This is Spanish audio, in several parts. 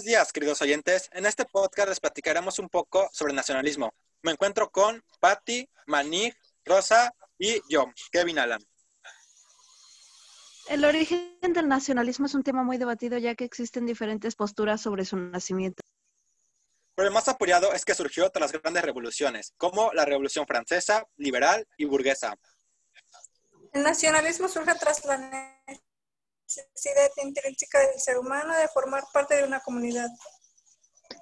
Buenos días, queridos oyentes. En este podcast les platicaremos un poco sobre nacionalismo. Me encuentro con Patti, Manig, Rosa y yo, Kevin Alan. El origen del nacionalismo es un tema muy debatido ya que existen diferentes posturas sobre su nacimiento. Pero el más apoyado es que surgió tras las grandes revoluciones, como la Revolución Francesa, liberal y burguesa. El nacionalismo surge tras la necesidad intrínseca del ser humano de formar parte de una comunidad.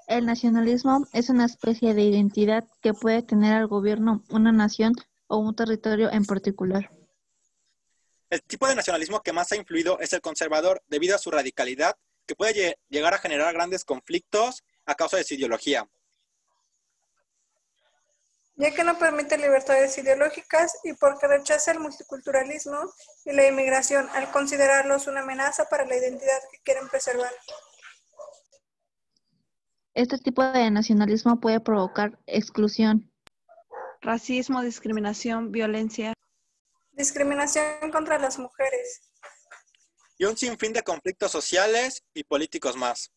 El nacionalismo es una especie de identidad que puede tener al gobierno, una nación o un territorio en particular. El tipo de nacionalismo que más ha influido es el conservador debido a su radicalidad, que puede llegar a generar grandes conflictos a causa de su ideología. Ya que no permite libertades ideológicas y porque rechaza el multiculturalismo y la inmigración al considerarlos una amenaza para la identidad que quieren preservar. Este tipo de nacionalismo puede provocar exclusión, Racismo, discriminación, violencia. Discriminación contra las mujeres. Y un sinfín de conflictos sociales y políticos más.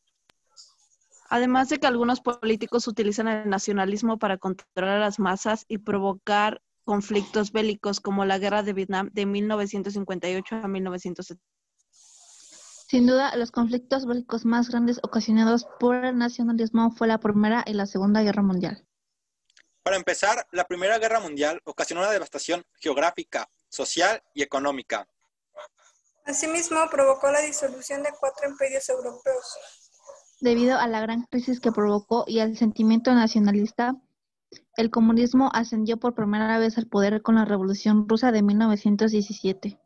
Además de que algunos políticos utilizan el nacionalismo para controlar a las masas y provocar conflictos bélicos como la guerra de Vietnam de 1958 a 1970. Sin duda, los conflictos bélicos más grandes ocasionados por el nacionalismo fue la Primera y la Segunda Guerra Mundial. Para empezar, la Primera Guerra Mundial ocasionó una devastación geográfica, social y económica. Asimismo, provocó la disolución de cuatro imperios europeos. Debido a la gran crisis que provocó y al sentimiento nacionalista, el comunismo ascendió por primera vez al poder con la Revolución Rusa de 1917.